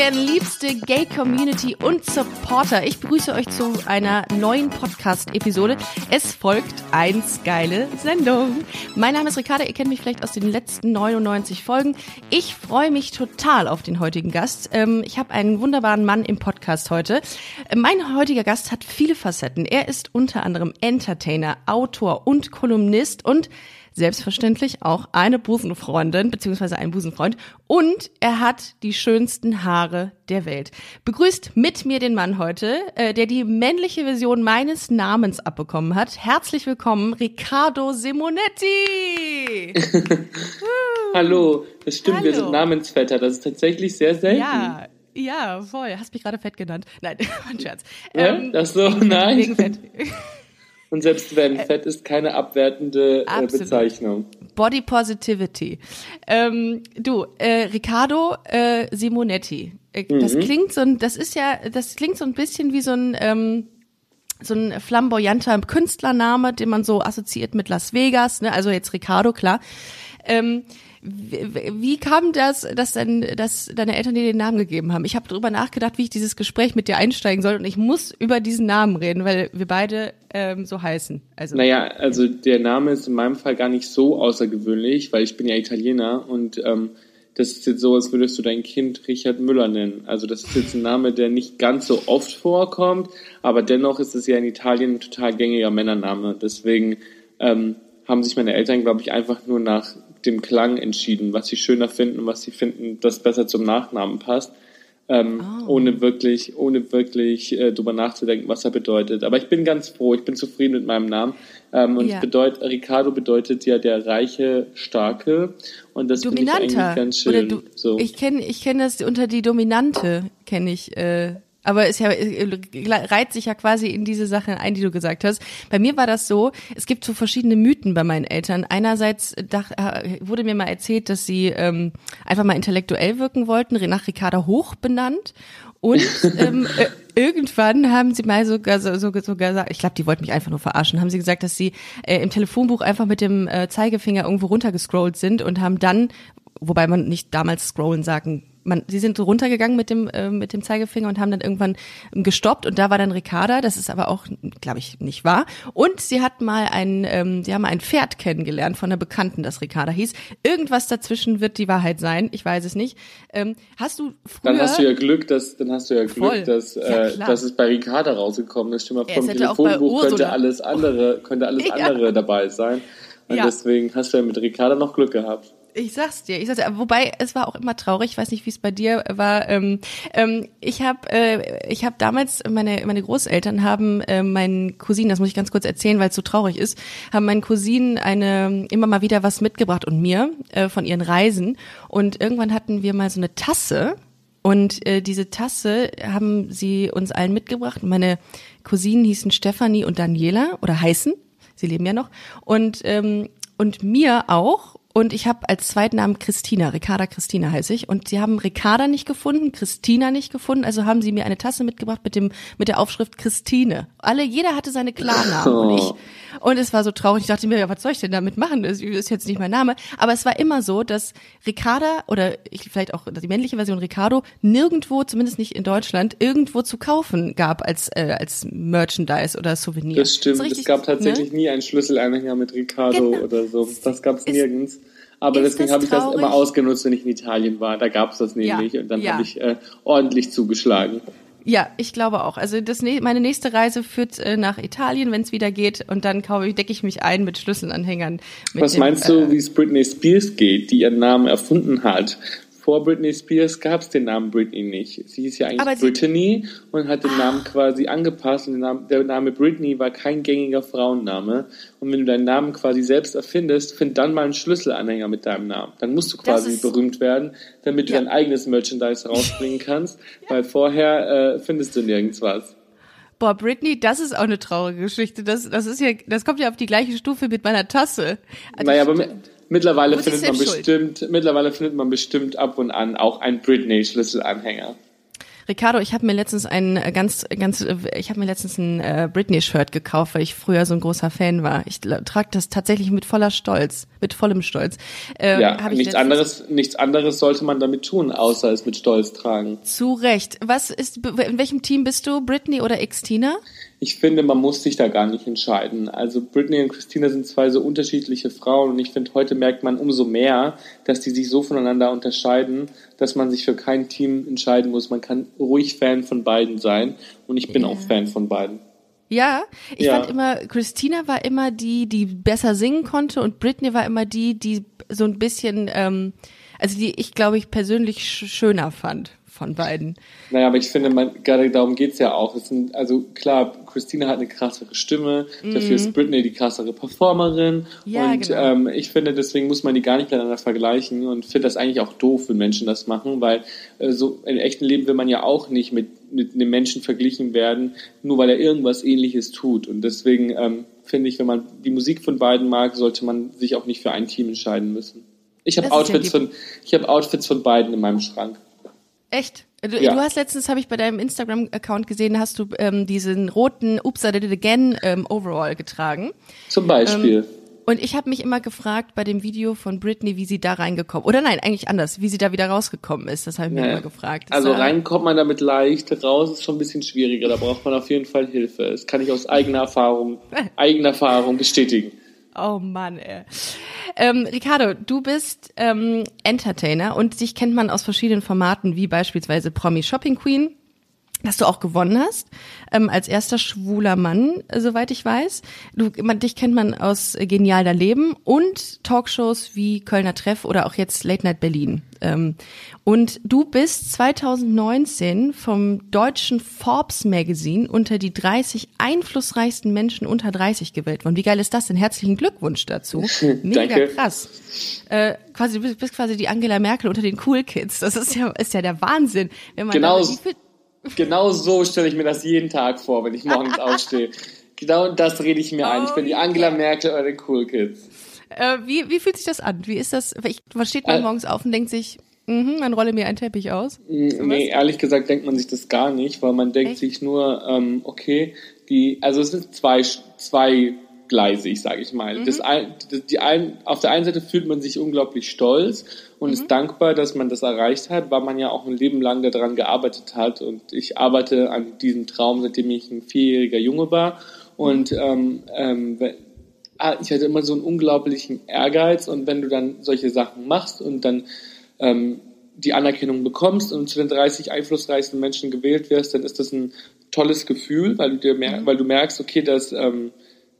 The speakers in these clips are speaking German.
Again, liebste Gay Community und Supporter. Ich begrüße euch zu einer neuen Podcast-Episode. Es folgt eins geile Sendung. Mein Name ist Ricarda, ihr kennt mich vielleicht aus den letzten 99 Folgen. Ich freue mich total auf den heutigen Gast. Ähm, ich habe einen wunderbaren Mann im Podcast heute. Mein heutiger Gast hat viele Facetten. Er ist unter anderem Entertainer, Autor und Kolumnist und selbstverständlich auch eine Busenfreundin beziehungsweise ein Busenfreund und er hat die schönsten Haare der Welt. Begrüßt mit mir den Mann heute, äh, der die männliche Version meines Namens abbekommen hat. Herzlich willkommen, Riccardo Simonetti. Hallo, das stimmt, Hallo. wir sind Namensvetter. Das ist tatsächlich sehr selten. Ja. Ja, voll. Hast mich gerade fett genannt. Nein, mein Scherz. Ja? Ähm, das so, nein. Wegen Fett. Und selbst wenn äh, Fett ist keine abwertende äh, Bezeichnung. Body Positivity. Ähm, du, äh, Riccardo äh, Simonetti. Äh, das mhm. klingt so ein, das ist ja, das klingt so ein bisschen wie so ein ähm, so ein flamboyanter Künstlername, den man so assoziiert mit Las Vegas, ne? Also jetzt Riccardo, klar. Ähm, wie, kam das, dass, dein, dass deine Eltern dir den Namen gegeben haben? Ich habe darüber nachgedacht, wie ich dieses Gespräch mit dir einsteigen soll und ich muss über diesen Namen reden, weil wir beide ähm, so heißen. Also naja, also der Name ist in meinem Fall gar nicht so außergewöhnlich, weil ich bin ja Italiener und ähm, das ist jetzt so, als würdest du dein Kind Richard Müller nennen. Also das ist jetzt ein Name, der nicht ganz so oft vorkommt, aber dennoch ist es ja in Italien ein total gängiger Männername. Deswegen ähm, haben sich meine Eltern, glaube ich, einfach nur nach dem Klang entschieden, was sie schöner finden, was sie finden, das besser zum Nachnamen passt. Ähm, oh. ohne wirklich, ohne wirklich äh, drüber nachzudenken, was er bedeutet. Aber ich bin ganz froh, ich bin zufrieden mit meinem Namen. Ähm, und ja. bedeutet, Ricardo bedeutet ja der reiche, starke. Und das finde ich eigentlich ganz schön. Oder du, so. Ich kenne ich kenn das unter die Dominante, kenne ich äh, aber es ja, äh, reiht sich ja quasi in diese Sachen ein, die du gesagt hast. Bei mir war das so, es gibt so verschiedene Mythen bei meinen Eltern. Einerseits dach, äh, wurde mir mal erzählt, dass sie ähm, einfach mal intellektuell wirken wollten, nach Ricarda Hoch benannt. Und ähm, äh, irgendwann haben sie mal sogar so, so, sogar gesagt, ich glaube, die wollten mich einfach nur verarschen, haben sie gesagt, dass sie äh, im Telefonbuch einfach mit dem äh, Zeigefinger irgendwo runtergescrollt sind und haben dann, wobei man nicht damals scrollen sagen man, sie sind runtergegangen mit dem, äh, mit dem Zeigefinger und haben dann irgendwann gestoppt und da war dann Ricarda, das ist aber auch, glaube ich, nicht wahr. Und sie hat mal ein, ähm, sie haben mal ein Pferd kennengelernt von einer Bekannten, das Ricarda hieß. Irgendwas dazwischen wird die Wahrheit sein, ich weiß es nicht. Ähm, hast du früher... Dann hast du ja Glück, dass, dann hast du ja Glück, voll. dass, äh, ja, dass es bei Ricarda rausgekommen ist. Stimme vom Telefonbuch könnte alles andere, könnte alles ja. andere dabei sein. Und ja. deswegen hast du ja mit Ricarda noch Glück gehabt. Ich sag's dir, ich sag's dir. Wobei es war auch immer traurig. Ich weiß nicht, wie es bei dir war. Ähm, ähm, ich habe, äh, ich habe damals meine meine Großeltern haben äh, meinen Cousinen, das muss ich ganz kurz erzählen, weil es so traurig ist, haben meinen Cousinen eine immer mal wieder was mitgebracht und mir äh, von ihren Reisen. Und irgendwann hatten wir mal so eine Tasse. Und äh, diese Tasse haben sie uns allen mitgebracht. Meine Cousinen hießen Stefanie und Daniela oder heißen. Sie leben ja noch. Und ähm, und mir auch und ich habe als Zweitnamen Christina, Ricarda Christina heiße ich. Und sie haben Ricarda nicht gefunden, Christina nicht gefunden, also haben sie mir eine Tasse mitgebracht mit dem mit der Aufschrift Christine. Alle, jeder hatte seine Klarnamen oh. und ich. Und es war so traurig. Ich dachte mir, ja, was soll ich denn damit machen? Das ist jetzt nicht mein Name. Aber es war immer so, dass Ricarda oder ich, vielleicht auch die männliche Version Ricardo nirgendwo, zumindest nicht in Deutschland, irgendwo zu kaufen gab als äh, als Merchandise oder Souvenir. Das stimmt. Das richtig, es gab tatsächlich ne? nie einen Schlüsselanhänger mit Ricardo genau. oder so. Das gab es nirgends. Aber ist deswegen habe ich das immer ausgenutzt, wenn ich in Italien war. Da gab es das nämlich ja, und dann ja. habe ich äh, ordentlich zugeschlagen. Ja, ich glaube auch. Also das, meine nächste Reise führt äh, nach Italien, wenn es wieder geht, und dann kaufe ich, decke ich mich ein mit Schlüsselanhängern. Mit Was dem, meinst du, äh, wie es Britney Spears geht, die ihren Namen erfunden hat? Vor Britney Spears gab es den Namen Britney nicht. Sie hieß ja eigentlich Brittany und hat den Namen quasi angepasst und der Name, der Name Britney war kein gängiger Frauenname. Und wenn du deinen Namen quasi selbst erfindest, find dann mal einen Schlüsselanhänger mit deinem Namen. Dann musst du quasi berühmt werden, damit du ja. dein eigenes Merchandise rausbringen kannst, ja. weil vorher äh, findest du nirgends was. Boah, Britney, das ist auch eine traurige Geschichte. Das, das ist ja, das kommt ja auf die gleiche Stufe mit meiner Tasse. Also naja, aber Mittlerweile findet man bestimmt, mittlerweile findet man bestimmt ab und an auch ein Britney-Schlüsselanhänger. Ricardo, ich habe mir letztens ein äh, ganz, ganz, äh, ich habe mir letztens ein äh, Britney-Shirt gekauft, weil ich früher so ein großer Fan war. Ich trage das tatsächlich mit voller Stolz, mit vollem Stolz. Äh, ja, nichts anderes, nichts anderes sollte man damit tun, außer es mit Stolz tragen. Zu Recht. Was ist, in welchem Team bist du, Britney oder Xtina? Ich finde, man muss sich da gar nicht entscheiden. Also Britney und Christina sind zwei so unterschiedliche Frauen und ich finde, heute merkt man umso mehr, dass die sich so voneinander unterscheiden, dass man sich für kein Team entscheiden muss. Man kann ruhig Fan von beiden sein und ich bin ja. auch Fan von beiden. Ja, ich ja. fand immer, Christina war immer die, die besser singen konnte und Britney war immer die, die so ein bisschen, ähm, also die ich glaube ich persönlich schöner fand von beiden. Naja, aber ich finde, man, gerade darum geht es ja auch. Es sind, also klar, Christina hat eine krassere Stimme, mhm. dafür ist Britney die krassere Performerin. Ja, und genau. ähm, ich finde, deswegen muss man die gar nicht miteinander vergleichen und finde das eigentlich auch doof, wenn Menschen das machen, weil äh, so im echten Leben will man ja auch nicht mit, mit einem Menschen verglichen werden, nur weil er irgendwas ähnliches tut. Und deswegen ähm, finde ich, wenn man die Musik von beiden mag, sollte man sich auch nicht für ein Team entscheiden müssen. Ich habe Outfits ja von ich habe Outfits von beiden in meinem Schrank. Echt? Du, ja. du hast letztens, habe ich bei deinem Instagram-Account gesehen, hast du ähm, diesen roten Oops, I Did It Again ähm, Overall getragen. Zum Beispiel. Ähm, und ich habe mich immer gefragt bei dem Video von Britney, wie sie da reingekommen oder nein, eigentlich anders, wie sie da wieder rausgekommen ist. Das habe ich mir ja. immer gefragt. Das also rein kommt man damit leicht, raus ist schon ein bisschen schwieriger. Da braucht man auf jeden Fall Hilfe. Das kann ich aus eigener Erfahrung, eigener Erfahrung bestätigen. Oh Mann, ey. Ähm, Ricardo, du bist ähm, Entertainer und dich kennt man aus verschiedenen Formaten, wie beispielsweise Promi Shopping Queen, dass du auch gewonnen hast, ähm, als erster schwuler Mann, soweit ich weiß. Du, man, dich kennt man aus Genial Leben und Talkshows wie Kölner Treff oder auch jetzt Late Night Berlin. Ähm, und du bist 2019 vom deutschen Forbes Magazine unter die 30 einflussreichsten Menschen unter 30 gewählt worden. Wie geil ist das denn? Herzlichen Glückwunsch dazu. Mega Danke. krass. Äh, quasi, du bist, bist, quasi die Angela Merkel unter den Cool Kids. Das ist ja, ist ja der Wahnsinn. Wenn man genau, genau so stelle ich mir das jeden Tag vor, wenn ich morgens aufstehe. Genau das rede ich mir oh, ein. Ich bin die Angela Merkel oder den Cool Kids. Äh, wie, wie fühlt sich das an? Wie ist das? Ich, man steht man äh, morgens auf und denkt sich, mhm, man rolle mir einen Teppich aus. So nee, ehrlich gesagt denkt man sich das gar nicht, weil man denkt Echt? sich nur, ähm, okay, die, also es sind zwei, zwei gleisig, sage ich mal. Mhm. Das, die ein, auf der einen Seite fühlt man sich unglaublich stolz und mhm. ist dankbar, dass man das erreicht hat, weil man ja auch ein Leben lang daran gearbeitet hat. Und ich arbeite an diesem Traum, seitdem ich ein vierjähriger Junge war. Und ähm, ähm, Ah, ich hatte immer so einen unglaublichen Ehrgeiz und wenn du dann solche Sachen machst und dann ähm, die Anerkennung bekommst und zu den 30 einflussreichsten Menschen gewählt wirst, dann ist das ein tolles Gefühl, weil du dir mer mhm. weil du merkst, okay, dass ähm,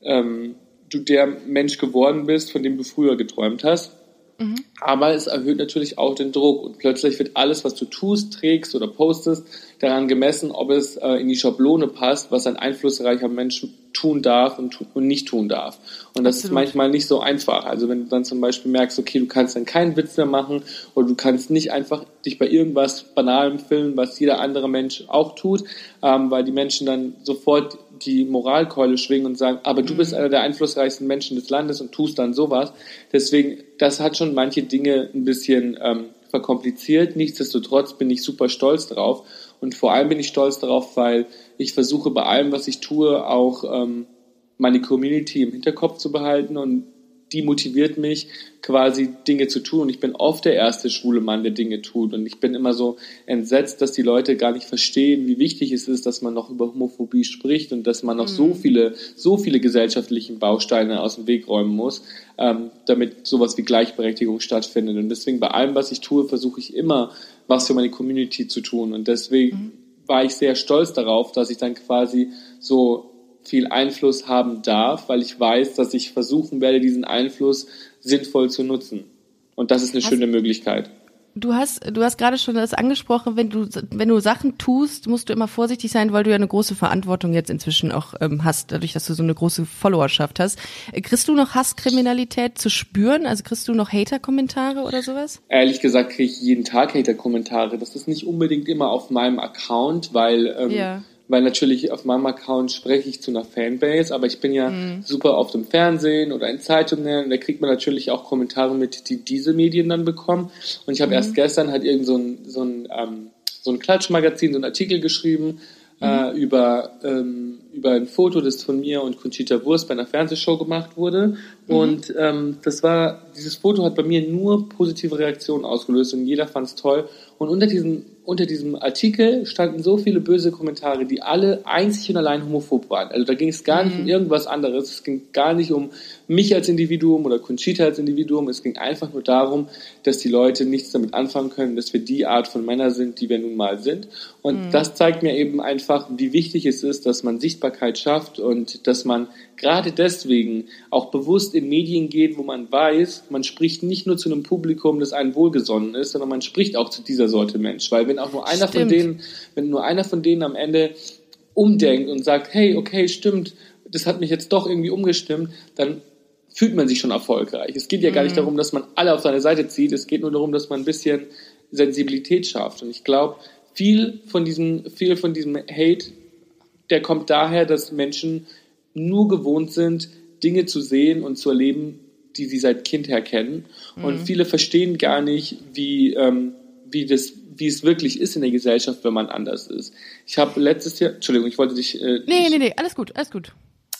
ähm, du der Mensch geworden bist, von dem du früher geträumt hast. Mhm. Aber es erhöht natürlich auch den Druck und plötzlich wird alles, was du tust, trägst oder postest, daran gemessen, ob es äh, in die Schablone passt, was ein einflussreicher Mensch tun darf und, und nicht tun darf. Und das Absolut. ist manchmal nicht so einfach. Also wenn du dann zum Beispiel merkst, okay, du kannst dann keinen Witz mehr machen oder du kannst nicht einfach dich bei irgendwas Banalem filmen, was jeder andere Mensch auch tut, ähm, weil die Menschen dann sofort die Moralkeule schwingen und sagen, aber du bist mhm. einer der einflussreichsten Menschen des Landes und tust dann sowas. Deswegen, das hat schon manche Dinge ein bisschen ähm, verkompliziert. Nichtsdestotrotz bin ich super stolz drauf. Und vor allem bin ich stolz darauf, weil ich versuche bei allem, was ich tue, auch ähm, meine Community im Hinterkopf zu behalten und die motiviert mich, quasi Dinge zu tun. Und ich bin oft der erste schwule Mann, der Dinge tut. Und ich bin immer so entsetzt, dass die Leute gar nicht verstehen, wie wichtig es ist, dass man noch über Homophobie spricht und dass man noch mhm. so viele, so viele gesellschaftlichen Bausteine aus dem Weg räumen muss, ähm, damit sowas wie Gleichberechtigung stattfindet. Und deswegen bei allem, was ich tue, versuche ich immer, was für meine Community zu tun. Und deswegen mhm. war ich sehr stolz darauf, dass ich dann quasi so viel Einfluss haben darf, weil ich weiß, dass ich versuchen werde, diesen Einfluss sinnvoll zu nutzen. Und das ist eine hast, schöne Möglichkeit. Du hast, du hast gerade schon das angesprochen, wenn du, wenn du Sachen tust, musst du immer vorsichtig sein, weil du ja eine große Verantwortung jetzt inzwischen auch ähm, hast, dadurch, dass du so eine große Followerschaft hast. Äh, kriegst du noch Hasskriminalität zu spüren? Also kriegst du noch Hater-Kommentare oder sowas? Ehrlich gesagt kriege ich jeden Tag Hater-Kommentare. Das ist nicht unbedingt immer auf meinem Account, weil ähm, ja weil natürlich auf meinem Account spreche ich zu einer Fanbase, aber ich bin ja mhm. super oft im Fernsehen oder in Zeitungen und da kriegt man natürlich auch Kommentare mit, die diese Medien dann bekommen. Und ich habe mhm. erst gestern halt irgend so ein, so ein, ähm, so ein Klatschmagazin, so ein Artikel geschrieben mhm. äh, über, ähm, über ein Foto, das von mir und Conchita Wurst bei einer Fernsehshow gemacht wurde. Mhm. Und ähm, das war, dieses Foto hat bei mir nur positive Reaktionen ausgelöst und jeder fand es toll. Und unter diesem unter diesem Artikel standen so viele böse Kommentare, die alle einzig und allein homophob waren. Also da ging es gar nicht um mhm. irgendwas anderes. Es ging gar nicht um mich als Individuum oder Conchita als Individuum. Es ging einfach nur darum, dass die Leute nichts damit anfangen können, dass wir die Art von Männer sind, die wir nun mal sind. Und mhm. das zeigt mir eben einfach, wie wichtig es ist, dass man Sichtbarkeit schafft und dass man gerade deswegen auch bewusst in Medien geht, wo man weiß, man spricht nicht nur zu einem Publikum, das einem wohlgesonnen ist, sondern man spricht auch zu dieser Sorte Mensch. Weil wenn auch nur einer stimmt. von denen, wenn nur einer von denen am Ende umdenkt und sagt, hey, okay, stimmt, das hat mich jetzt doch irgendwie umgestimmt, dann fühlt man sich schon erfolgreich. Es geht ja gar nicht mhm. darum, dass man alle auf seine Seite zieht, es geht nur darum, dass man ein bisschen Sensibilität schafft. Und ich glaube, viel von diesem, viel von diesem Hate, der kommt daher, dass Menschen nur gewohnt sind, Dinge zu sehen und zu erleben, die sie seit Kind her kennen. Mhm. Und viele verstehen gar nicht, wie, ähm, wie, das, wie es wirklich ist in der Gesellschaft, wenn man anders ist. Ich habe letztes Jahr, Entschuldigung, ich wollte dich. Äh, nee, nee, nee, alles gut, alles gut.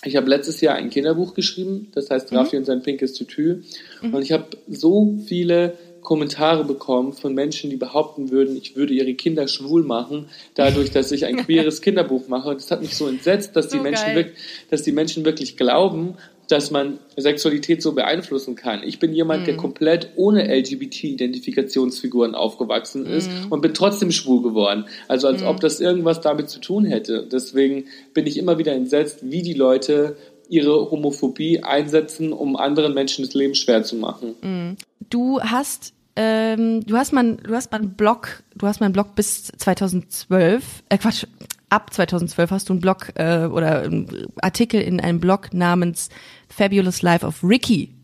Ich habe letztes Jahr ein Kinderbuch geschrieben, das heißt Raffi mhm. und sein pinkes Tütü. Mhm. Und ich habe so viele Kommentare bekommen von Menschen, die behaupten würden, ich würde ihre Kinder schwul machen, dadurch, dass ich ein queeres Kinderbuch mache. Das hat mich so entsetzt, dass, so die Menschen wirklich, dass die Menschen wirklich glauben, dass man Sexualität so beeinflussen kann. Ich bin jemand, mm. der mhm. komplett ohne LGBT-Identifikationsfiguren aufgewachsen ist mm. und bin trotzdem schwul geworden. Also als mm. ob das irgendwas damit zu tun hätte. Deswegen bin ich immer wieder entsetzt, wie die Leute ihre Homophobie einsetzen, um anderen Menschen das Leben schwer zu machen. Mhm. Du hast ähm, du hast mal, du hast mal einen Blog, du hast mal einen Blog bis 2012, äh Quatsch, ab 2012 hast du einen Blog äh, oder einen Artikel in einem Blog namens Fabulous Life of Ricky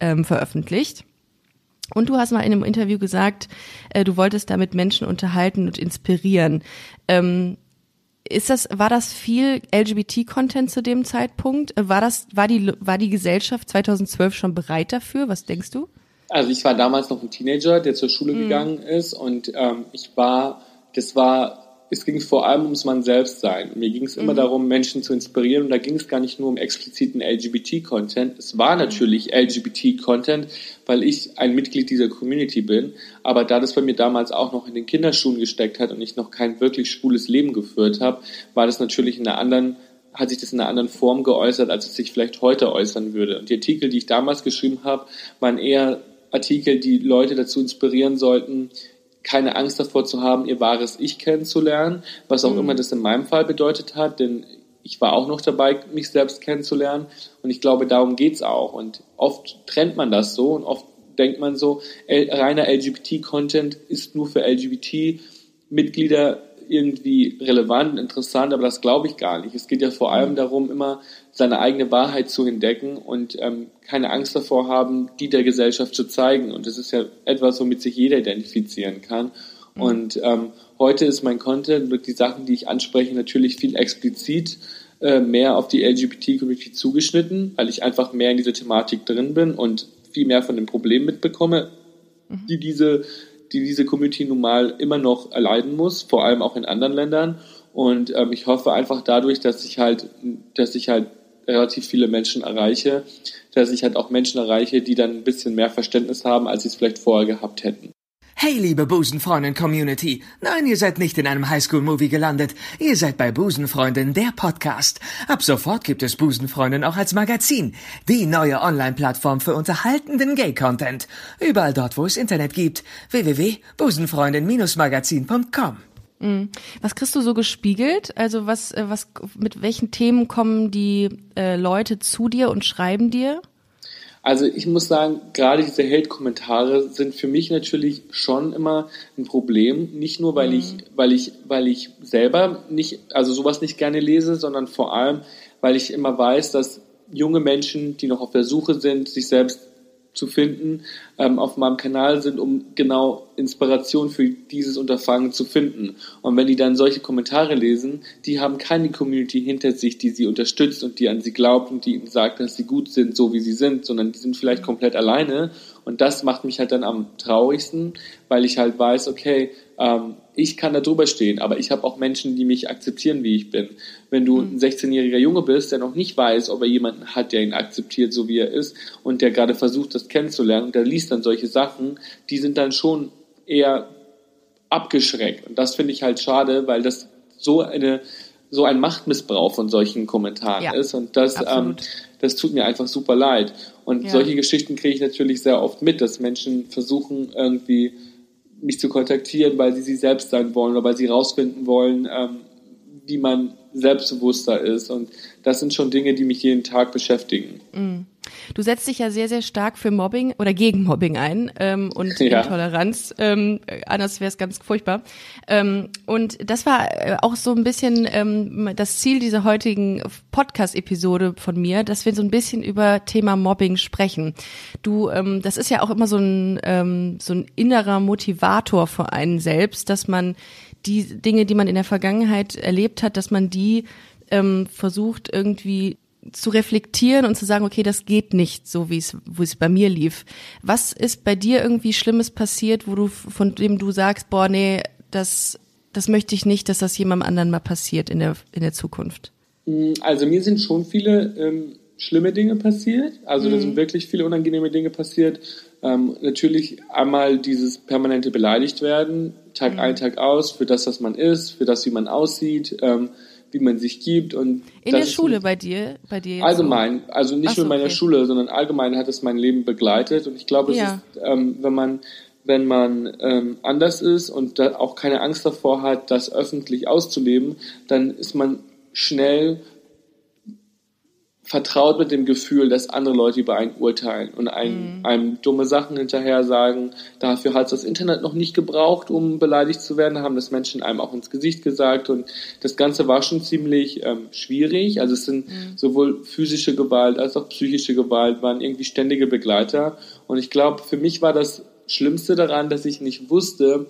ähm, veröffentlicht. Und du hast mal in einem Interview gesagt, äh, du wolltest damit Menschen unterhalten und inspirieren. Ähm, ist das, war das viel LGBT-Content zu dem Zeitpunkt? War das, war die, war die Gesellschaft 2012 schon bereit dafür? Was denkst du? Also ich war damals noch ein Teenager, der zur Schule mhm. gegangen ist und ähm, ich war, das war es ging vor allem ums Mann selbst sein. Mir ging es immer mhm. darum, Menschen zu inspirieren und da ging es gar nicht nur um expliziten LGBT-Content. Es war natürlich LGBT-Content, weil ich ein Mitglied dieser Community bin. Aber da das bei mir damals auch noch in den Kinderschuhen gesteckt hat und ich noch kein wirklich schwules Leben geführt habe, war das natürlich in einer anderen hat sich das in einer anderen Form geäußert, als es sich vielleicht heute äußern würde. Und die Artikel, die ich damals geschrieben habe, waren eher Artikel, die Leute dazu inspirieren sollten, keine Angst davor zu haben, ihr wahres Ich kennenzulernen, was auch mhm. immer das in meinem Fall bedeutet hat, denn ich war auch noch dabei, mich selbst kennenzulernen und ich glaube, darum geht's auch und oft trennt man das so und oft denkt man so, reiner LGBT-Content ist nur für LGBT-Mitglieder irgendwie relevant, und interessant, aber das glaube ich gar nicht. Es geht ja vor allem mhm. darum, immer seine eigene Wahrheit zu entdecken und ähm, keine Angst davor haben, die der Gesellschaft zu zeigen. Und das ist ja etwas, womit sich jeder identifizieren kann. Mhm. Und ähm, heute ist mein Content und die Sachen, die ich anspreche, natürlich viel explizit äh, mehr auf die LGBT-Community zugeschnitten, weil ich einfach mehr in dieser Thematik drin bin und viel mehr von den Problemen mitbekomme, mhm. die diese die diese Community nun mal immer noch erleiden muss, vor allem auch in anderen Ländern. Und ähm, ich hoffe einfach dadurch, dass ich halt, dass ich halt relativ viele Menschen erreiche, dass ich halt auch Menschen erreiche, die dann ein bisschen mehr Verständnis haben, als sie es vielleicht vorher gehabt hätten. Hey, liebe Busenfreundin-Community. Nein, ihr seid nicht in einem Highschool-Movie gelandet. Ihr seid bei Busenfreundin, der Podcast. Ab sofort gibt es Busenfreundin auch als Magazin. Die neue Online-Plattform für unterhaltenden Gay-Content. Überall dort, wo es Internet gibt. www.busenfreundin-magazin.com. was kriegst du so gespiegelt? Also was, äh, was, mit welchen Themen kommen die äh, Leute zu dir und schreiben dir? Also ich muss sagen, gerade diese Hate-Kommentare sind für mich natürlich schon immer ein Problem. Nicht nur, weil mhm. ich, weil ich, weil ich selber nicht, also sowas nicht gerne lese, sondern vor allem, weil ich immer weiß, dass junge Menschen, die noch auf der Suche sind, sich selbst zu finden, ähm, auf meinem Kanal sind, um genau Inspiration für dieses Unterfangen zu finden. Und wenn die dann solche Kommentare lesen, die haben keine Community hinter sich, die sie unterstützt und die an sie glaubt und die ihnen sagt, dass sie gut sind, so wie sie sind, sondern die sind vielleicht komplett alleine. Und das macht mich halt dann am traurigsten, weil ich halt weiß, okay, ähm, ich kann da drüber stehen, aber ich habe auch Menschen, die mich akzeptieren, wie ich bin. Wenn du ein 16-jähriger Junge bist, der noch nicht weiß, ob er jemanden hat, der ihn akzeptiert, so wie er ist, und der gerade versucht, das kennenzulernen, und der liest dann solche Sachen, die sind dann schon eher abgeschreckt. Und das finde ich halt schade, weil das so eine so ein Machtmissbrauch von solchen Kommentaren ja, ist. Und das, ähm, das tut mir einfach super leid. Und ja. solche Geschichten kriege ich natürlich sehr oft mit, dass Menschen versuchen, irgendwie mich zu kontaktieren, weil sie sie selbst sein wollen oder weil sie rausfinden wollen, ähm, wie man selbstbewusster ist. Und das sind schon Dinge, die mich jeden Tag beschäftigen. Mm. Du setzt dich ja sehr, sehr stark für Mobbing oder gegen Mobbing ein ähm, und ja. Intoleranz. Ähm, anders wäre es ganz furchtbar. Ähm, und das war äh, auch so ein bisschen ähm, das Ziel dieser heutigen Podcast-Episode von mir, dass wir so ein bisschen über Thema Mobbing sprechen. Du, ähm, das ist ja auch immer so ein ähm, so ein innerer Motivator für einen selbst, dass man die Dinge, die man in der Vergangenheit erlebt hat, dass man die ähm, versucht irgendwie zu reflektieren und zu sagen, okay, das geht nicht so, wie es, wo es bei mir lief. Was ist bei dir irgendwie Schlimmes passiert, wo du, von dem du sagst, boah, nee, das, das möchte ich nicht, dass das jemandem anderen mal passiert in der, in der Zukunft? Mm, also mir sind schon viele ähm, schlimme Dinge passiert. Also mhm. da sind wirklich viele unangenehme Dinge passiert. Ähm, natürlich einmal dieses permanente beleidigt werden, Tag mhm. ein, Tag aus, für das, was man ist, für das, wie man aussieht. Ähm, wie man sich gibt und in der Schule bei dir, bei dir allgemein, so? also nicht so, nur in meiner okay. Schule, sondern allgemein hat es mein Leben begleitet und ich glaube, ja. ist, ähm, wenn man wenn man ähm, anders ist und auch keine Angst davor hat, das öffentlich auszuleben, dann ist man schnell vertraut mit dem Gefühl, dass andere Leute über einen urteilen und einem, mhm. einem dumme Sachen hinterher sagen. Dafür hat es das Internet noch nicht gebraucht, um beleidigt zu werden, haben das Menschen einem auch ins Gesicht gesagt und das Ganze war schon ziemlich ähm, schwierig. Also es sind mhm. sowohl physische Gewalt als auch psychische Gewalt waren irgendwie ständige Begleiter und ich glaube, für mich war das Schlimmste daran, dass ich nicht wusste,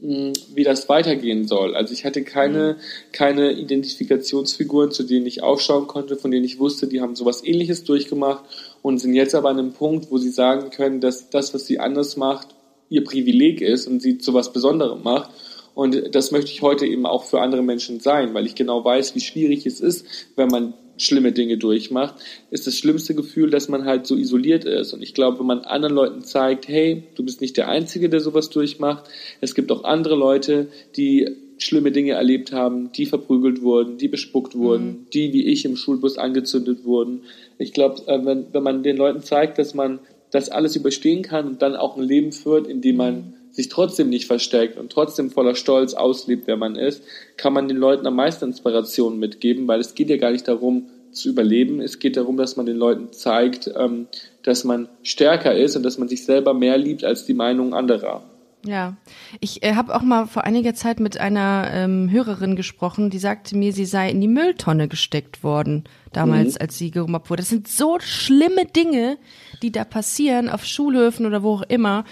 wie das weitergehen soll. Also ich hatte keine, keine Identifikationsfiguren, zu denen ich aufschauen konnte, von denen ich wusste, die haben sowas ähnliches durchgemacht und sind jetzt aber an einem Punkt, wo sie sagen können, dass das, was sie anders macht, ihr Privileg ist und sie zu was Besonderem macht. Und das möchte ich heute eben auch für andere Menschen sein, weil ich genau weiß, wie schwierig es ist, wenn man schlimme Dinge durchmacht, ist das schlimmste Gefühl, dass man halt so isoliert ist. Und ich glaube, wenn man anderen Leuten zeigt, hey, du bist nicht der Einzige, der sowas durchmacht, es gibt auch andere Leute, die schlimme Dinge erlebt haben, die verprügelt wurden, die bespuckt wurden, mhm. die wie ich im Schulbus angezündet wurden. Ich glaube, äh, wenn, wenn man den Leuten zeigt, dass man das alles überstehen kann und dann auch ein Leben führt, in dem man sich trotzdem nicht versteckt und trotzdem voller Stolz auslebt, wer man ist, kann man den Leuten am meisten Inspiration mitgeben, weil es geht ja gar nicht darum, zu überleben. Es geht darum, dass man den Leuten zeigt, ähm, dass man stärker ist und dass man sich selber mehr liebt als die Meinung anderer. Ja, ich äh, habe auch mal vor einiger Zeit mit einer ähm, Hörerin gesprochen, die sagte mir, sie sei in die Mülltonne gesteckt worden, damals, mhm. als sie gemobbt wurde. Das sind so schlimme Dinge, die da passieren auf Schulhöfen oder wo auch immer.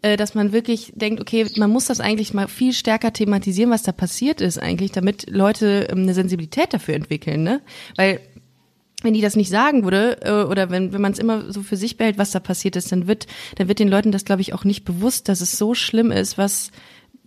Äh, dass man wirklich denkt, okay, man muss das eigentlich mal viel stärker thematisieren, was da passiert ist eigentlich, damit Leute ähm, eine Sensibilität dafür entwickeln, ne? Weil wenn die das nicht sagen würde äh, oder wenn wenn man es immer so für sich behält, was da passiert ist, dann wird dann wird den Leuten das glaube ich auch nicht bewusst, dass es so schlimm ist, was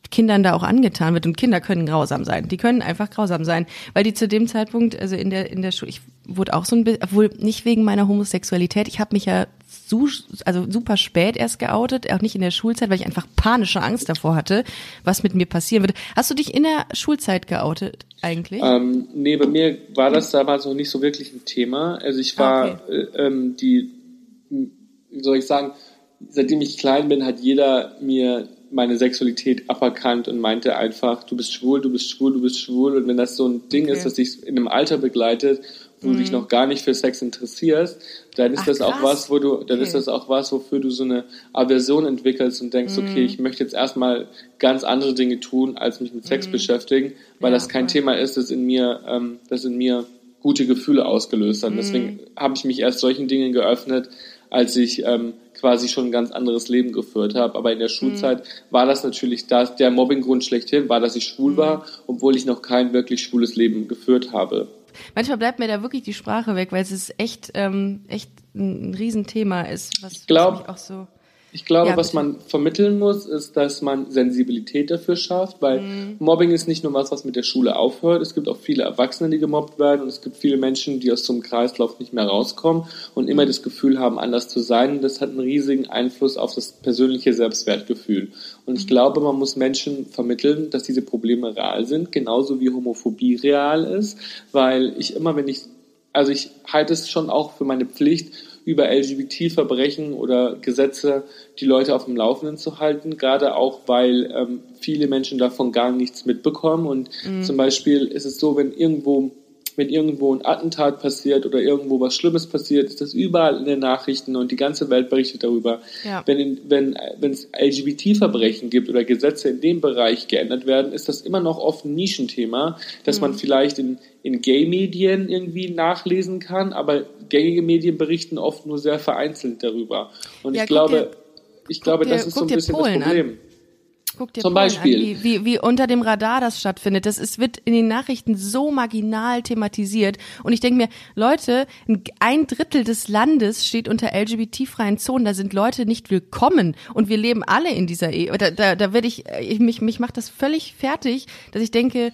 Kindern da auch angetan wird und Kinder können grausam sein. Die können einfach grausam sein, weil die zu dem Zeitpunkt, also in der in der Schule, ich wurde auch so ein bisschen, obwohl nicht wegen meiner Homosexualität, ich habe mich ja su also super spät erst geoutet, auch nicht in der Schulzeit, weil ich einfach panische Angst davor hatte, was mit mir passieren würde. Hast du dich in der Schulzeit geoutet eigentlich? Ähm, nee, bei mir war das damals noch nicht so wirklich ein Thema. Also ich war okay. äh, ähm, die, wie soll ich sagen, seitdem ich klein bin, hat jeder mir meine Sexualität aberkannt und meinte einfach, du bist schwul, du bist schwul, du bist schwul. Und wenn das so ein Ding okay. ist, das dich in einem Alter begleitet, wo mhm. du dich mhm. noch gar nicht für Sex interessierst, dann ist Ach, das krass. auch was, wo du, dann okay. ist das auch was, wofür du so eine Aversion entwickelst und denkst, mhm. okay, ich möchte jetzt erstmal ganz andere Dinge tun, als mich mit Sex mhm. beschäftigen, weil ja, das kein voll. Thema ist, das in mir, ähm, das in mir gute Gefühle ausgelöst hat. Mhm. Deswegen habe ich mich erst solchen Dingen geöffnet, als ich ähm, quasi schon ein ganz anderes Leben geführt habe. Aber in der Schulzeit mhm. war das natürlich das, der Mobbinggrund schlechthin, war, dass ich schwul mhm. war, obwohl ich noch kein wirklich schwules Leben geführt habe. Manchmal bleibt mir da wirklich die Sprache weg, weil es ist echt, ähm, echt ein Riesenthema ist, was, ich glaub, was mich auch so ich glaube, ja, was man vermitteln muss, ist, dass man Sensibilität dafür schafft, weil mhm. Mobbing ist nicht nur was, was mit der Schule aufhört. Es gibt auch viele Erwachsene, die gemobbt werden und es gibt viele Menschen, die aus so einem Kreislauf nicht mehr rauskommen und immer mhm. das Gefühl haben, anders zu sein. Und das hat einen riesigen Einfluss auf das persönliche Selbstwertgefühl. Und ich mhm. glaube, man muss Menschen vermitteln, dass diese Probleme real sind, genauso wie Homophobie real ist, weil ich immer, wenn ich, also ich halte es schon auch für meine Pflicht, über LGBT-Verbrechen oder Gesetze die Leute auf dem Laufenden zu halten, gerade auch, weil ähm, viele Menschen davon gar nichts mitbekommen. Und mhm. zum Beispiel ist es so, wenn irgendwo wenn irgendwo ein Attentat passiert oder irgendwo was Schlimmes passiert, ist das überall in den Nachrichten und die ganze Welt berichtet darüber. Ja. Wenn, in, wenn es LGBT-Verbrechen gibt oder Gesetze in dem Bereich geändert werden, ist das immer noch oft ein Nischenthema, das mhm. man vielleicht in, in Gay-Medien irgendwie nachlesen kann, aber gängige Medien berichten oft nur sehr vereinzelt darüber. Und ja, ich glaube, dir, ich glaube, dir, das ist so ein bisschen das Problem. An. Guck dir Zum Beispiel. An, wie, wie, wie unter dem Radar das stattfindet. Das ist, wird in den Nachrichten so marginal thematisiert. Und ich denke mir, Leute, ein Drittel des Landes steht unter LGBT-freien Zonen. Da sind Leute nicht willkommen. Und wir leben alle in dieser Ehe. Da, da, da werde ich, ich, mich, mich macht das völlig fertig, dass ich denke,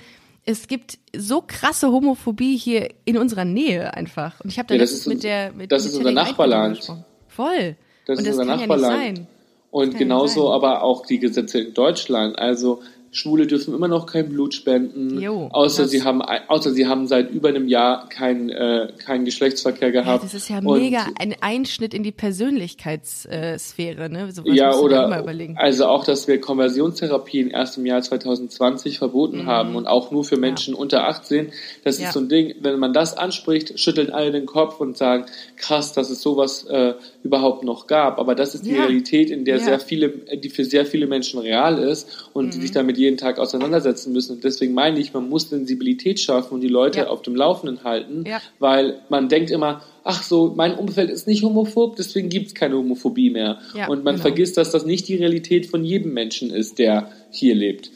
es gibt so krasse Homophobie hier in unserer Nähe einfach. Und ich habe da ja, das ist, mit der mit Das mit ist unser Nachbarland. Voll. Das Und ist das unser Nachbarland. Ja und genauso aber auch die Gesetze in Deutschland. Also Schwule dürfen immer noch kein Blut spenden, jo, außer sie haben außer sie haben seit über einem Jahr keinen äh, keinen Geschlechtsverkehr gehabt. Ja, das ist ja mega ein Einschnitt in die Persönlichkeitssphäre, ne? So ja, oder also auch, dass wir Konversionstherapien erst im Jahr 2020 verboten mhm. haben und auch nur für Menschen ja. unter 18. Das ja. ist so ein Ding, wenn man das anspricht, schütteln alle den Kopf und sagen, krass, dass es sowas äh, überhaupt noch gab. Aber das ist die Realität, in der sehr viele, die für sehr viele Menschen real ist und mhm. die sich damit jeden Tag auseinandersetzen müssen. Und deswegen meine ich, man muss Sensibilität schaffen und die Leute ja. auf dem Laufenden halten, ja. weil man denkt immer, ach so, mein Umfeld ist nicht homophob, deswegen gibt es keine Homophobie mehr. Ja, und man genau. vergisst, dass das nicht die Realität von jedem Menschen ist, der hier lebt.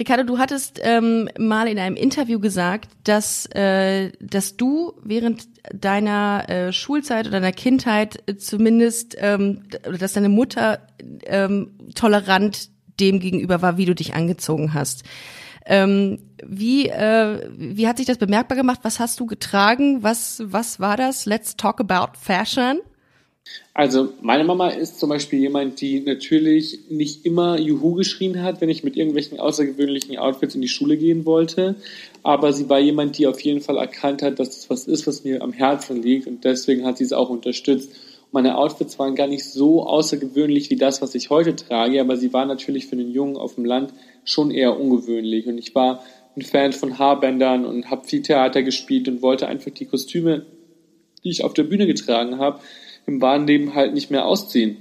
Ricardo, du hattest ähm, mal in einem Interview gesagt, dass, äh, dass du während deiner äh, Schulzeit oder deiner Kindheit zumindest, ähm, dass deine Mutter ähm, tolerant dem gegenüber war, wie du dich angezogen hast. Ähm, wie, äh, wie hat sich das bemerkbar gemacht? Was hast du getragen? Was, was war das? Let's talk about fashion. Also meine Mama ist zum Beispiel jemand, die natürlich nicht immer Juhu geschrien hat, wenn ich mit irgendwelchen außergewöhnlichen Outfits in die Schule gehen wollte. Aber sie war jemand, die auf jeden Fall erkannt hat, dass das was ist, was mir am Herzen liegt. Und deswegen hat sie es auch unterstützt. Meine Outfits waren gar nicht so außergewöhnlich wie das, was ich heute trage, aber sie waren natürlich für einen Jungen auf dem Land schon eher ungewöhnlich. Und ich war ein Fan von Haarbändern und habe viel Theater gespielt und wollte einfach die Kostüme, die ich auf der Bühne getragen habe, im wahren Leben halt nicht mehr ausziehen.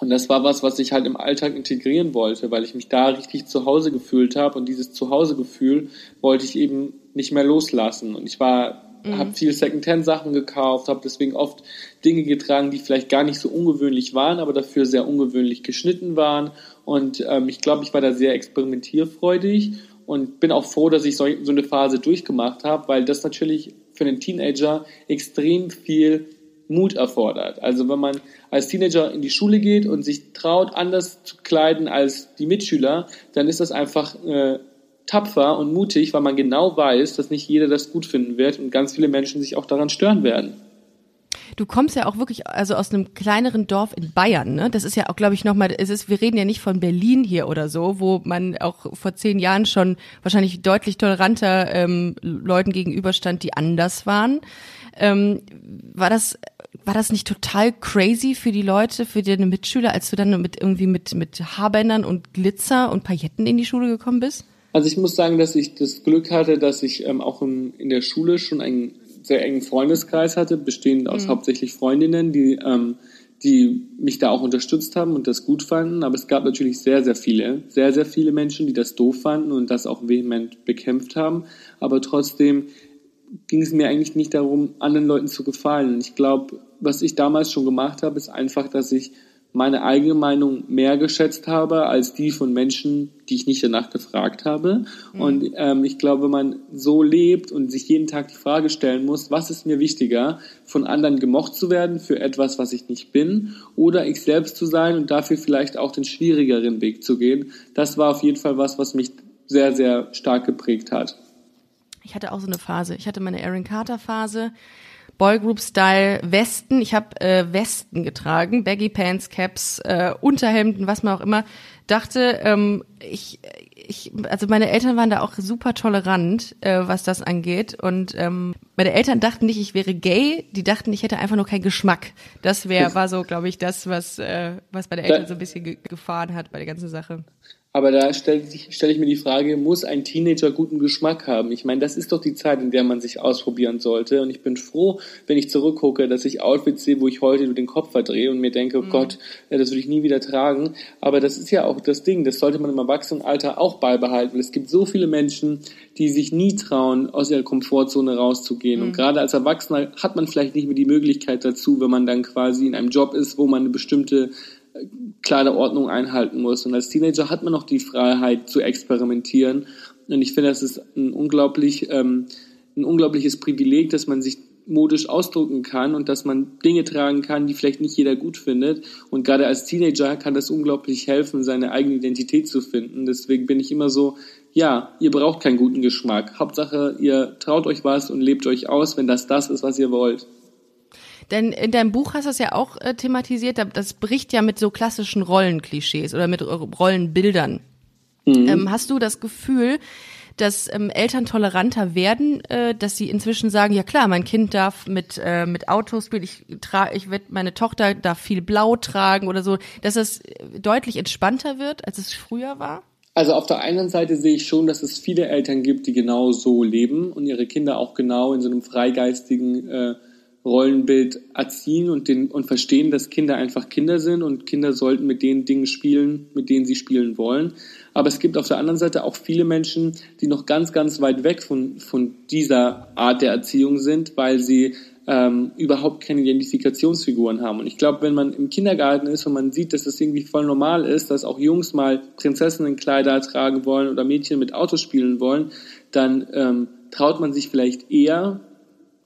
Und das war was, was ich halt im Alltag integrieren wollte, weil ich mich da richtig zu Hause gefühlt habe und dieses Zuhausegefühl wollte ich eben nicht mehr loslassen. Und ich war Mhm. Habe viel Secondhand-Sachen gekauft, habe deswegen oft Dinge getragen, die vielleicht gar nicht so ungewöhnlich waren, aber dafür sehr ungewöhnlich geschnitten waren. Und ähm, ich glaube, ich war da sehr experimentierfreudig und bin auch froh, dass ich so, so eine Phase durchgemacht habe, weil das natürlich für einen Teenager extrem viel Mut erfordert. Also wenn man als Teenager in die Schule geht und sich traut, anders zu kleiden als die Mitschüler, dann ist das einfach äh, tapfer und mutig, weil man genau weiß, dass nicht jeder das gut finden wird und ganz viele Menschen sich auch daran stören werden. Du kommst ja auch wirklich also aus einem kleineren Dorf in Bayern, ne? Das ist ja auch, glaube ich, nochmal, es ist, wir reden ja nicht von Berlin hier oder so, wo man auch vor zehn Jahren schon wahrscheinlich deutlich toleranter ähm, Leuten gegenüberstand, die anders waren. Ähm, war das war das nicht total crazy für die Leute, für deine Mitschüler, als du dann mit irgendwie mit mit Haarbändern und Glitzer und Pailletten in die Schule gekommen bist? Also ich muss sagen, dass ich das Glück hatte, dass ich ähm, auch im, in der Schule schon einen sehr engen Freundeskreis hatte, bestehend aus mhm. hauptsächlich Freundinnen, die, ähm, die mich da auch unterstützt haben und das gut fanden. Aber es gab natürlich sehr, sehr viele, sehr, sehr viele Menschen, die das doof fanden und das auch vehement bekämpft haben. Aber trotzdem ging es mir eigentlich nicht darum, anderen Leuten zu gefallen. Ich glaube, was ich damals schon gemacht habe, ist einfach, dass ich meine eigene Meinung mehr geschätzt habe als die von Menschen, die ich nicht danach gefragt habe. Mhm. Und ähm, ich glaube, wenn man so lebt und sich jeden Tag die Frage stellen muss, was ist mir wichtiger, von anderen gemocht zu werden für etwas, was ich nicht bin, oder ich selbst zu sein und dafür vielleicht auch den schwierigeren Weg zu gehen, das war auf jeden Fall was, was mich sehr, sehr stark geprägt hat. Ich hatte auch so eine Phase. Ich hatte meine Aaron Carter Phase. Boygroup-Style Westen. Ich habe äh, Westen getragen, Baggy Pants, Caps, äh, Unterhemden, was man auch immer. Dachte, ähm, ich, ich, also meine Eltern waren da auch super tolerant, äh, was das angeht. Und ähm, meine Eltern dachten nicht, ich wäre gay. Die dachten, ich hätte einfach nur keinen Geschmack. Das wäre, war so, glaube ich, das, was, äh, was meine Eltern so ein bisschen ge gefahren hat bei der ganzen Sache. Aber da stelle stell ich mir die Frage, muss ein Teenager guten Geschmack haben? Ich meine, das ist doch die Zeit, in der man sich ausprobieren sollte. Und ich bin froh, wenn ich zurückgucke, dass ich Outfits sehe, wo ich heute nur den Kopf verdrehe und mir denke, oh mhm. Gott, das würde ich nie wieder tragen. Aber das ist ja auch das Ding, das sollte man im Erwachsenenalter auch beibehalten. Es gibt so viele Menschen, die sich nie trauen, aus ihrer Komfortzone rauszugehen. Mhm. Und gerade als Erwachsener hat man vielleicht nicht mehr die Möglichkeit dazu, wenn man dann quasi in einem Job ist, wo man eine bestimmte klare Ordnung einhalten muss. Und als Teenager hat man noch die Freiheit zu experimentieren. Und ich finde, das ist ein unglaublich, ähm, ein unglaubliches Privileg, dass man sich modisch ausdrücken kann und dass man Dinge tragen kann, die vielleicht nicht jeder gut findet. Und gerade als Teenager kann das unglaublich helfen, seine eigene Identität zu finden. Deswegen bin ich immer so, ja, ihr braucht keinen guten Geschmack. Hauptsache, ihr traut euch was und lebt euch aus, wenn das das ist, was ihr wollt. Denn in deinem Buch hast du es ja auch äh, thematisiert, das bricht ja mit so klassischen Rollenklischees oder mit Rollenbildern. Mhm. Ähm, hast du das Gefühl, dass ähm, Eltern toleranter werden, äh, dass sie inzwischen sagen, ja klar, mein Kind darf mit äh, mit Autos spielen, ich trage, ich werde meine Tochter darf viel Blau tragen oder so, dass es deutlich entspannter wird, als es früher war? Also auf der einen Seite sehe ich schon, dass es viele Eltern gibt, die genau so leben und ihre Kinder auch genau in so einem freigeistigen äh, Rollenbild erziehen und, den, und verstehen, dass Kinder einfach Kinder sind und Kinder sollten mit den Dingen spielen, mit denen sie spielen wollen. Aber es gibt auf der anderen Seite auch viele Menschen, die noch ganz, ganz weit weg von, von dieser Art der Erziehung sind, weil sie ähm, überhaupt keine Identifikationsfiguren haben. Und ich glaube, wenn man im Kindergarten ist und man sieht, dass das irgendwie voll normal ist, dass auch Jungs mal Prinzessinnenkleider tragen wollen oder Mädchen mit Autos spielen wollen, dann ähm, traut man sich vielleicht eher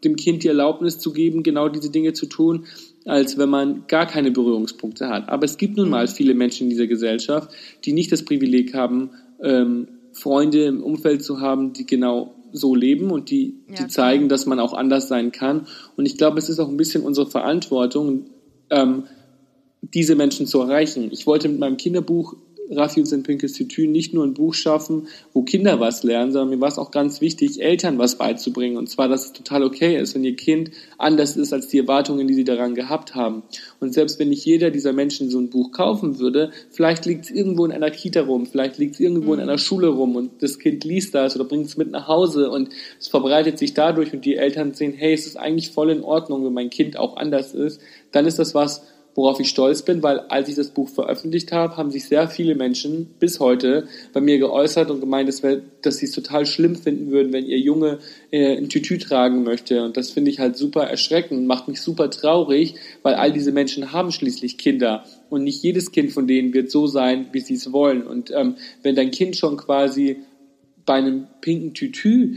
dem Kind die Erlaubnis zu geben, genau diese Dinge zu tun, als wenn man gar keine Berührungspunkte hat. Aber es gibt nun mal viele Menschen in dieser Gesellschaft, die nicht das Privileg haben, ähm, Freunde im Umfeld zu haben, die genau so leben und die, ja, die zeigen, dass man auch anders sein kann. Und ich glaube, es ist auch ein bisschen unsere Verantwortung, ähm, diese Menschen zu erreichen. Ich wollte mit meinem Kinderbuch Raffi und sein pinkes Tütü nicht nur ein Buch schaffen, wo Kinder was lernen, sondern mir war es auch ganz wichtig, Eltern was beizubringen. Und zwar, dass es total okay ist, wenn ihr Kind anders ist als die Erwartungen, die sie daran gehabt haben. Und selbst wenn nicht jeder dieser Menschen so ein Buch kaufen würde, vielleicht liegt es irgendwo in einer Kita rum, vielleicht liegt es irgendwo mhm. in einer Schule rum und das Kind liest das oder bringt es mit nach Hause und es verbreitet sich dadurch und die Eltern sehen, hey, es ist eigentlich voll in Ordnung, wenn mein Kind auch anders ist, dann ist das was, worauf ich stolz bin, weil als ich das Buch veröffentlicht habe, haben sich sehr viele Menschen bis heute bei mir geäußert und gemeint, dass, dass sie es total schlimm finden würden, wenn ihr Junge äh, ein Tütü tragen möchte. Und das finde ich halt super erschreckend macht mich super traurig, weil all diese Menschen haben schließlich Kinder und nicht jedes Kind von denen wird so sein, wie sie es wollen. Und ähm, wenn dein Kind schon quasi bei einem pinken Tütü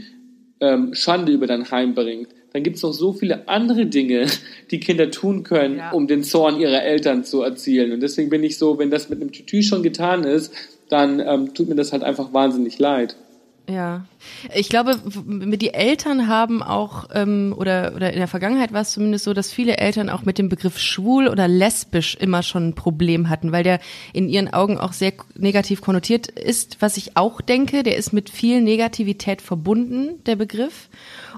ähm, Schande über dein Heim bringt, dann gibt es noch so viele andere Dinge, die Kinder tun können, ja. um den Zorn ihrer Eltern zu erzielen. Und deswegen bin ich so, wenn das mit einem Tütü schon getan ist, dann ähm, tut mir das halt einfach wahnsinnig leid. Ja, ich glaube, die Eltern haben auch ähm, oder oder in der Vergangenheit war es zumindest so, dass viele Eltern auch mit dem Begriff schwul oder lesbisch immer schon ein Problem hatten, weil der in ihren Augen auch sehr negativ konnotiert ist. Was ich auch denke, der ist mit viel Negativität verbunden, der Begriff.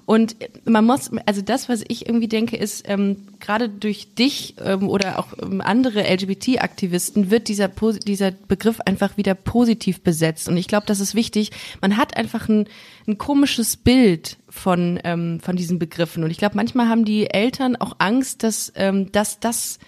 Und man muss, also das, was ich irgendwie denke, ist, ähm, gerade durch dich ähm, oder auch ähm, andere LGBT-Aktivisten wird dieser, dieser Begriff einfach wieder positiv besetzt. Und ich glaube, das ist wichtig. Man hat einfach ein, ein komisches Bild von, ähm, von diesen Begriffen. Und ich glaube, manchmal haben die Eltern auch Angst, dass, ähm, dass das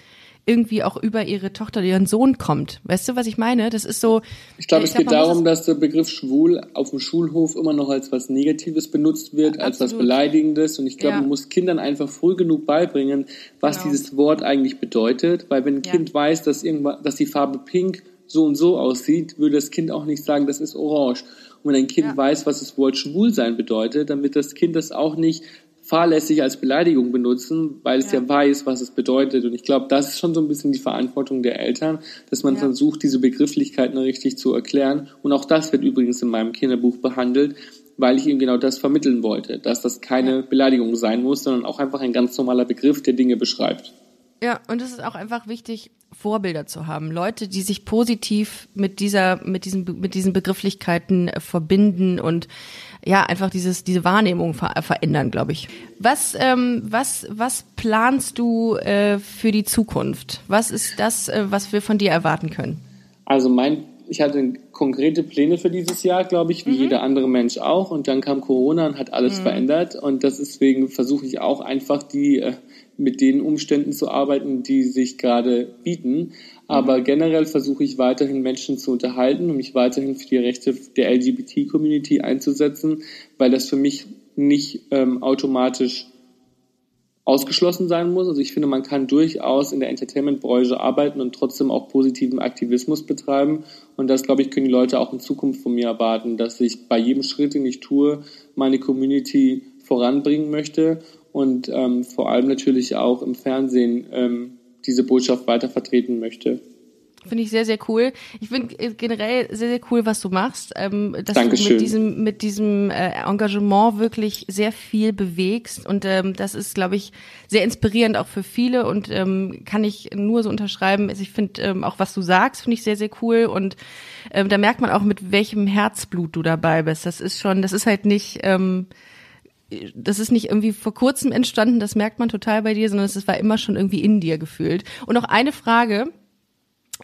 irgendwie auch über ihre Tochter, ihren Sohn kommt. Weißt du, was ich meine? Das ist so. Ich glaube, es geht darum, dass der Begriff schwul auf dem Schulhof immer noch als was Negatives benutzt wird, als was Beleidigendes. Und ich glaube, ja. man muss Kindern einfach früh genug beibringen, was genau. dieses Wort eigentlich bedeutet. Weil wenn ein ja. Kind weiß, dass irgendwas, dass die Farbe Pink so und so aussieht, würde das Kind auch nicht sagen, das ist orange. Und wenn ein Kind ja. weiß, was das Wort schwul sein bedeutet, dann wird das Kind das auch nicht fahrlässig als Beleidigung benutzen, weil es ja, ja weiß, was es bedeutet. Und ich glaube, das ist schon so ein bisschen die Verantwortung der Eltern, dass man ja. versucht, diese Begrifflichkeiten richtig zu erklären. Und auch das wird übrigens in meinem Kinderbuch behandelt, weil ich ihm genau das vermitteln wollte, dass das keine. Beleidigung sein muss, sondern auch einfach ein ganz normaler Begriff, der Dinge beschreibt. Ja, und es ist auch einfach wichtig, Vorbilder zu haben. Leute, die sich positiv mit dieser, mit diesen, mit diesen Begrifflichkeiten äh, verbinden und ja, einfach dieses, diese Wahrnehmung ver verändern, glaube ich. Was, ähm, was, was planst du äh, für die Zukunft? Was ist das, äh, was wir von dir erwarten können? Also mein ich hatte konkrete Pläne für dieses Jahr, glaube ich, wie mhm. jeder andere Mensch auch. Und dann kam Corona und hat alles mhm. verändert. Und deswegen versuche ich auch einfach die äh, mit den Umständen zu arbeiten, die sich gerade bieten. Aber mhm. generell versuche ich weiterhin Menschen zu unterhalten und mich weiterhin für die Rechte der LGBT-Community einzusetzen, weil das für mich nicht ähm, automatisch ausgeschlossen sein muss. Also ich finde, man kann durchaus in der Entertainment-Branche arbeiten und trotzdem auch positiven Aktivismus betreiben. Und das, glaube ich, können die Leute auch in Zukunft von mir erwarten, dass ich bei jedem Schritt, den ich tue, meine Community voranbringen möchte und ähm, vor allem natürlich auch im Fernsehen ähm, diese Botschaft weiter vertreten möchte. Finde ich sehr, sehr cool. Ich finde generell sehr, sehr cool, was du machst. Ähm, dass Dankeschön. du mit diesem, mit diesem äh, Engagement wirklich sehr viel bewegst. Und ähm, das ist, glaube ich, sehr inspirierend auch für viele und ähm, kann ich nur so unterschreiben. Also ich finde ähm, auch, was du sagst, finde ich sehr, sehr cool. Und ähm, da merkt man auch, mit welchem Herzblut du dabei bist. Das ist schon, das ist halt nicht. Ähm, das ist nicht irgendwie vor kurzem entstanden, das merkt man total bei dir, sondern es war immer schon irgendwie in dir gefühlt. Und noch eine Frage,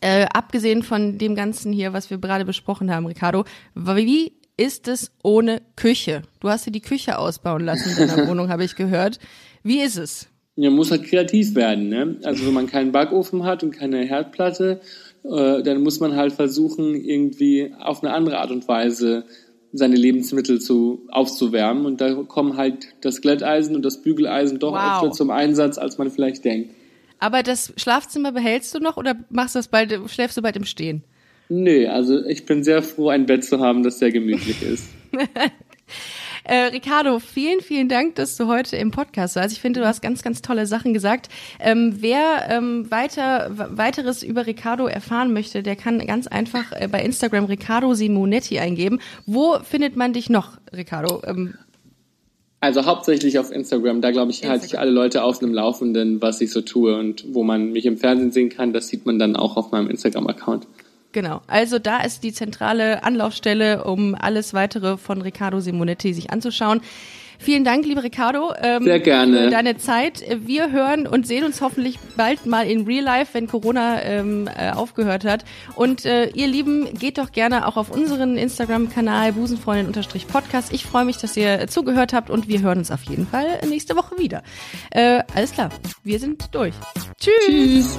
äh, abgesehen von dem Ganzen hier, was wir gerade besprochen haben, Ricardo, wie ist es ohne Küche? Du hast dir die Küche ausbauen lassen in deiner Wohnung, habe ich gehört. Wie ist es? Ja, muss halt kreativ werden. Ne? Also wenn man keinen Backofen hat und keine Herdplatte, äh, dann muss man halt versuchen, irgendwie auf eine andere Art und Weise seine Lebensmittel zu aufzuwärmen. Und da kommen halt das Glätteisen und das Bügeleisen doch wow. öfter zum Einsatz, als man vielleicht denkt. Aber das Schlafzimmer behältst du noch oder machst du das bald, schläfst du bald im Stehen? Nö, also ich bin sehr froh, ein Bett zu haben, das sehr gemütlich ist. Äh, Ricardo, vielen, vielen Dank, dass du heute im Podcast warst. Ich finde, du hast ganz, ganz tolle Sachen gesagt. Ähm, wer ähm, weiter, weiteres über Ricardo erfahren möchte, der kann ganz einfach äh, bei Instagram Ricardo Simonetti eingeben. Wo findet man dich noch, Ricardo? Ähm, also hauptsächlich auf Instagram. Da glaube ich, halte ich alle Leute auf dem Laufenden, was ich so tue und wo man mich im Fernsehen sehen kann. Das sieht man dann auch auf meinem Instagram-Account. Genau. Also da ist die zentrale Anlaufstelle, um alles weitere von Riccardo Simonetti sich anzuschauen. Vielen Dank, liebe Ricardo. Ähm, Sehr gerne. Für deine Zeit. Wir hören und sehen uns hoffentlich bald mal in Real Life, wenn Corona ähm, äh, aufgehört hat. Und äh, ihr Lieben, geht doch gerne auch auf unseren Instagram-Kanal busenfreundin-podcast. Ich freue mich, dass ihr zugehört habt und wir hören uns auf jeden Fall nächste Woche wieder. Äh, alles klar, wir sind durch. Tschüss. Tschüss.